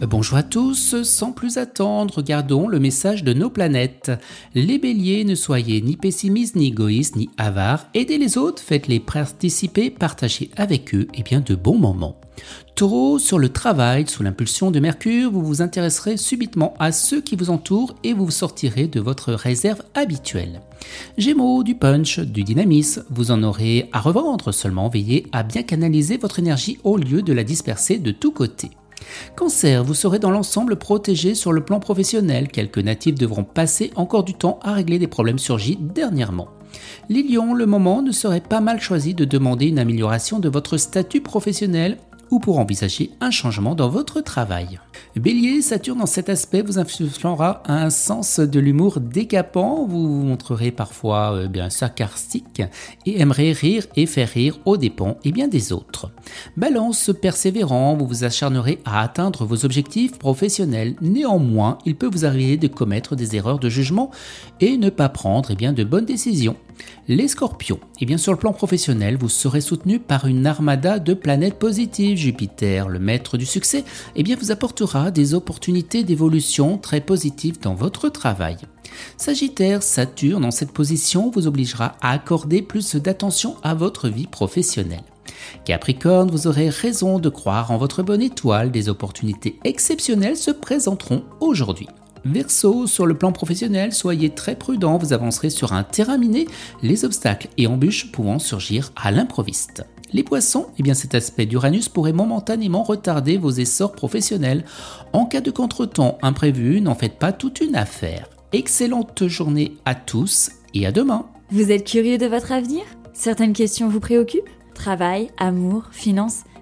Bonjour à tous, sans plus attendre, regardons le message de nos planètes. Les béliers, ne soyez ni pessimistes, ni égoïstes, ni avares, aidez les autres, faites-les participer, partagez avec eux et bien de bons moments. Taureau, sur le travail, sous l'impulsion de Mercure, vous vous intéresserez subitement à ceux qui vous entourent et vous sortirez de votre réserve habituelle. Gémeaux, du punch, du dynamisme, vous en aurez à revendre, seulement veillez à bien canaliser votre énergie au lieu de la disperser de tous côtés. Cancer, vous serez dans l'ensemble protégé sur le plan professionnel. Quelques natifs devront passer encore du temps à régler des problèmes surgis dernièrement. Les le moment ne serait pas mal choisi de demander une amélioration de votre statut professionnel ou pour envisager un changement dans votre travail. Bélier, Saturne dans cet aspect vous influencera un sens de l'humour décapant, vous vous montrerez parfois euh, bien sarcastique et aimerez rire et faire rire aux dépens et bien des autres. Balance persévérant, vous vous acharnerez à atteindre vos objectifs professionnels. Néanmoins, il peut vous arriver de commettre des erreurs de jugement et ne pas prendre bien de bonnes décisions. Les scorpions, et bien sur le plan professionnel, vous serez soutenu par une armada de planètes positives. Jupiter, le maître du succès, et bien vous apportera des opportunités d'évolution très positives dans votre travail. Sagittaire, Saturne en cette position vous obligera à accorder plus d'attention à votre vie professionnelle. Capricorne, vous aurez raison de croire en votre bonne étoile, des opportunités exceptionnelles se présenteront aujourd'hui. Verseau, sur le plan professionnel, soyez très prudent, vous avancerez sur un terrain miné, les obstacles et embûches pouvant surgir à l'improviste. Les poissons, eh bien cet aspect d'Uranus pourrait momentanément retarder vos essors professionnels. En cas de contretemps imprévu, n'en faites pas toute une affaire. Excellente journée à tous et à demain. Vous êtes curieux de votre avenir? Certaines questions vous préoccupent? Travail, amour, finances